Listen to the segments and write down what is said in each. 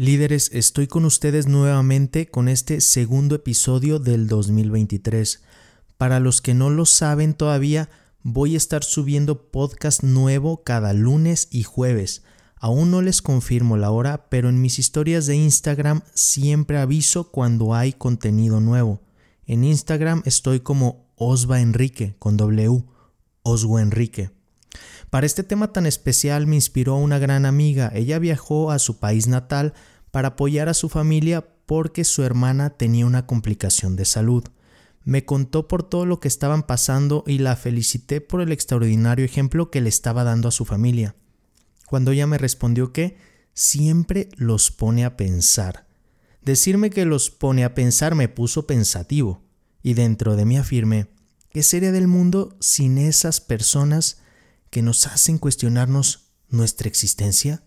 Líderes, estoy con ustedes nuevamente con este segundo episodio del 2023. Para los que no lo saben todavía, voy a estar subiendo podcast nuevo cada lunes y jueves. Aún no les confirmo la hora, pero en mis historias de Instagram siempre aviso cuando hay contenido nuevo. En Instagram estoy como Osva Enrique con W, Oswo Enrique. Para este tema tan especial me inspiró una gran amiga. Ella viajó a su país natal para apoyar a su familia porque su hermana tenía una complicación de salud. Me contó por todo lo que estaban pasando y la felicité por el extraordinario ejemplo que le estaba dando a su familia. Cuando ella me respondió que siempre los pone a pensar. Decirme que los pone a pensar me puso pensativo, y dentro de mí afirmé, ¿qué sería del mundo sin esas personas que nos hacen cuestionarnos nuestra existencia?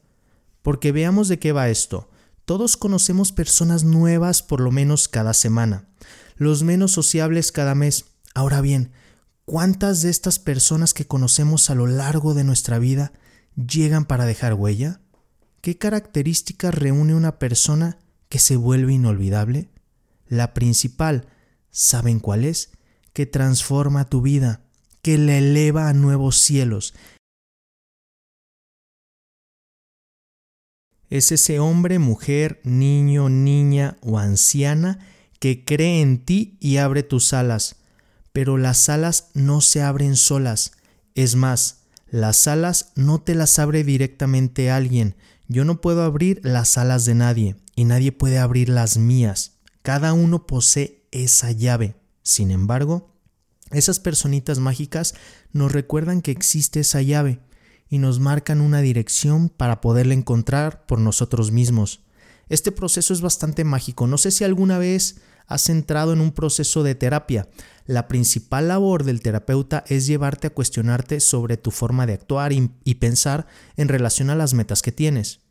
Porque veamos de qué va esto. Todos conocemos personas nuevas por lo menos cada semana, los menos sociables cada mes. Ahora bien, ¿cuántas de estas personas que conocemos a lo largo de nuestra vida llegan para dejar huella? ¿Qué características reúne una persona que se vuelve inolvidable? La principal, ¿saben cuál es? Que transforma tu vida, que la eleva a nuevos cielos. Es ese hombre, mujer, niño, niña o anciana que cree en ti y abre tus alas. Pero las alas no se abren solas. Es más, las alas no te las abre directamente alguien. Yo no puedo abrir las alas de nadie y nadie puede abrir las mías. Cada uno posee esa llave. Sin embargo, esas personitas mágicas nos recuerdan que existe esa llave y nos marcan una dirección para poderla encontrar por nosotros mismos. Este proceso es bastante mágico. No sé si alguna vez has entrado en un proceso de terapia. La principal labor del terapeuta es llevarte a cuestionarte sobre tu forma de actuar y, y pensar en relación a las metas que tienes.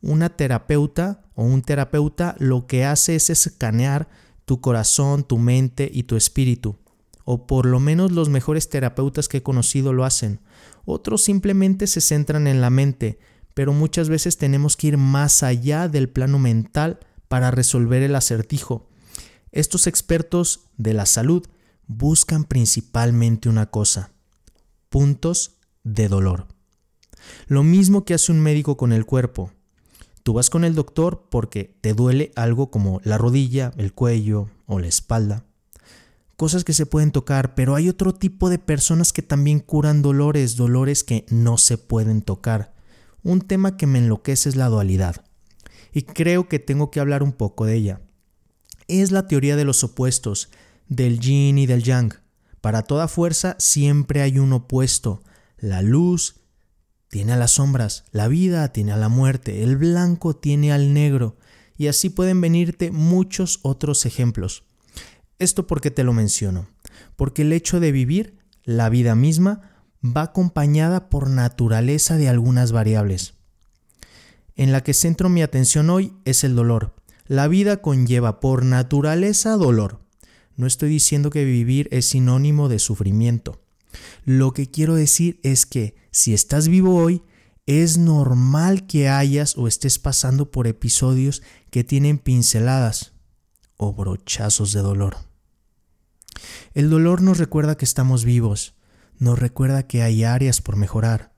Una terapeuta o un terapeuta lo que hace es escanear tu corazón, tu mente y tu espíritu o por lo menos los mejores terapeutas que he conocido lo hacen. Otros simplemente se centran en la mente, pero muchas veces tenemos que ir más allá del plano mental para resolver el acertijo. Estos expertos de la salud buscan principalmente una cosa, puntos de dolor. Lo mismo que hace un médico con el cuerpo. Tú vas con el doctor porque te duele algo como la rodilla, el cuello o la espalda cosas que se pueden tocar, pero hay otro tipo de personas que también curan dolores, dolores que no se pueden tocar. Un tema que me enloquece es la dualidad. Y creo que tengo que hablar un poco de ella. Es la teoría de los opuestos, del yin y del yang. Para toda fuerza siempre hay un opuesto. La luz tiene a las sombras, la vida tiene a la muerte, el blanco tiene al negro, y así pueden venirte muchos otros ejemplos. Esto porque te lo menciono, porque el hecho de vivir, la vida misma, va acompañada por naturaleza de algunas variables. En la que centro mi atención hoy es el dolor. La vida conlleva por naturaleza dolor. No estoy diciendo que vivir es sinónimo de sufrimiento. Lo que quiero decir es que si estás vivo hoy, es normal que hayas o estés pasando por episodios que tienen pinceladas o brochazos de dolor. El dolor nos recuerda que estamos vivos, nos recuerda que hay áreas por mejorar,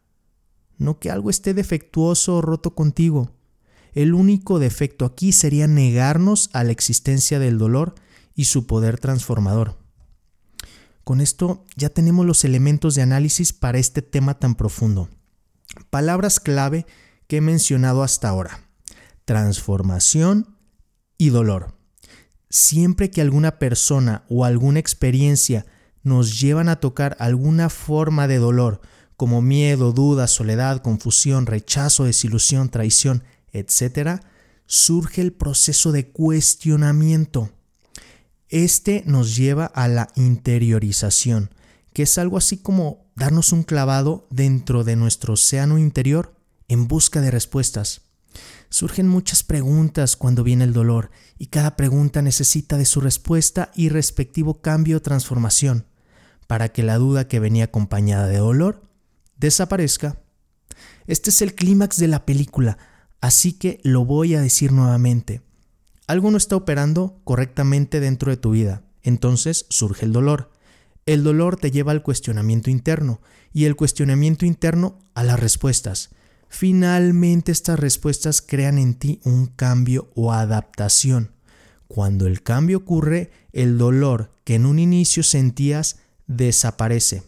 no que algo esté defectuoso o roto contigo. El único defecto aquí sería negarnos a la existencia del dolor y su poder transformador. Con esto ya tenemos los elementos de análisis para este tema tan profundo. Palabras clave que he mencionado hasta ahora. Transformación y dolor. Siempre que alguna persona o alguna experiencia nos llevan a tocar alguna forma de dolor, como miedo, duda, soledad, confusión, rechazo, desilusión, traición, etc., surge el proceso de cuestionamiento. Este nos lleva a la interiorización, que es algo así como darnos un clavado dentro de nuestro océano interior en busca de respuestas. Surgen muchas preguntas cuando viene el dolor y cada pregunta necesita de su respuesta y respectivo cambio o transformación para que la duda que venía acompañada de dolor desaparezca. Este es el clímax de la película. Así que lo voy a decir nuevamente. Algo no está operando correctamente dentro de tu vida. Entonces surge el dolor. El dolor te lleva al cuestionamiento interno y el cuestionamiento interno a las respuestas. Finalmente estas respuestas crean en ti un cambio o adaptación. Cuando el cambio ocurre, el dolor que en un inicio sentías desaparece.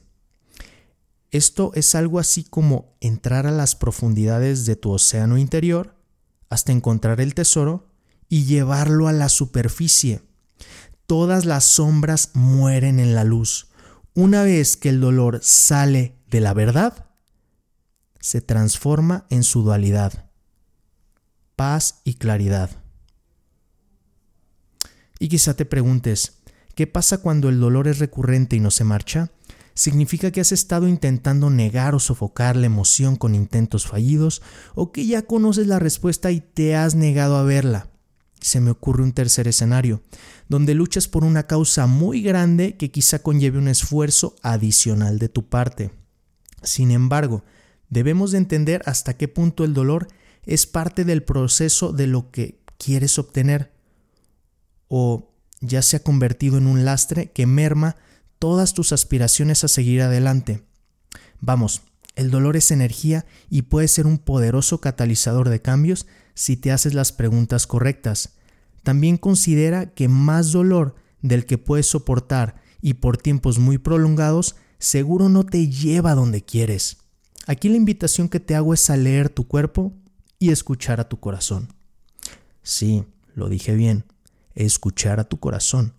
Esto es algo así como entrar a las profundidades de tu océano interior hasta encontrar el tesoro y llevarlo a la superficie. Todas las sombras mueren en la luz. Una vez que el dolor sale de la verdad, se transforma en su dualidad, paz y claridad. Y quizá te preguntes, ¿qué pasa cuando el dolor es recurrente y no se marcha? significa que has estado intentando negar o sofocar la emoción con intentos fallidos o que ya conoces la respuesta y te has negado a verla. Se me ocurre un tercer escenario, donde luchas por una causa muy grande que quizá conlleve un esfuerzo adicional de tu parte. Sin embargo, debemos de entender hasta qué punto el dolor es parte del proceso de lo que quieres obtener o ya se ha convertido en un lastre que merma todas tus aspiraciones a seguir adelante. Vamos, el dolor es energía y puede ser un poderoso catalizador de cambios si te haces las preguntas correctas. También considera que más dolor del que puedes soportar y por tiempos muy prolongados seguro no te lleva donde quieres. Aquí la invitación que te hago es a leer tu cuerpo y escuchar a tu corazón. Sí, lo dije bien, escuchar a tu corazón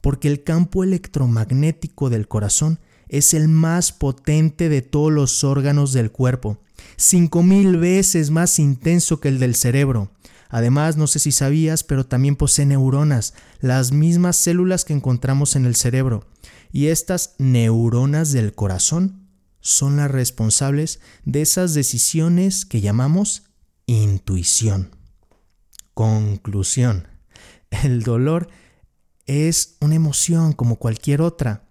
porque el campo electromagnético del corazón es el más potente de todos los órganos del cuerpo, cinco mil veces más intenso que el del cerebro. Además, no sé si sabías, pero también posee neuronas, las mismas células que encontramos en el cerebro. Y estas neuronas del corazón son las responsables de esas decisiones que llamamos intuición. Conclusión. El dolor es una emoción como cualquier otra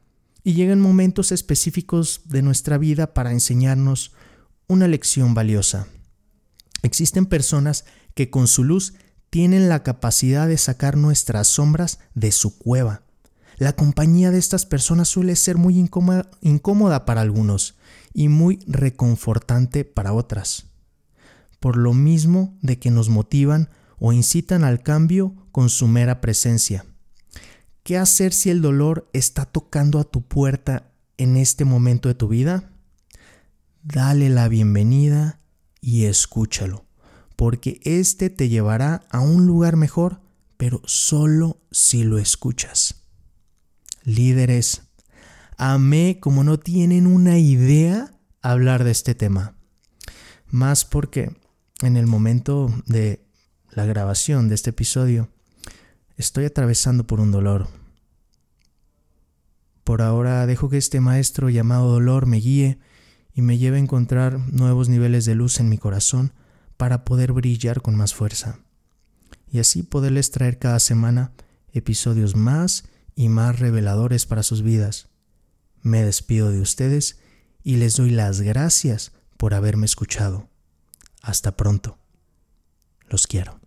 y llegan momentos específicos de nuestra vida para enseñarnos una lección valiosa. Existen personas que con su luz tienen la capacidad de sacar nuestras sombras de su cueva. La compañía de estas personas suele ser muy incómoda, incómoda para algunos y muy reconfortante para otras. Por lo mismo de que nos motivan o incitan al cambio con su mera presencia. ¿Qué hacer si el dolor está tocando a tu puerta en este momento de tu vida? Dale la bienvenida y escúchalo, porque este te llevará a un lugar mejor, pero solo si lo escuchas. Líderes, amé como no tienen una idea hablar de este tema. Más porque en el momento de la grabación de este episodio Estoy atravesando por un dolor. Por ahora dejo que este maestro llamado dolor me guíe y me lleve a encontrar nuevos niveles de luz en mi corazón para poder brillar con más fuerza. Y así poderles traer cada semana episodios más y más reveladores para sus vidas. Me despido de ustedes y les doy las gracias por haberme escuchado. Hasta pronto. Los quiero.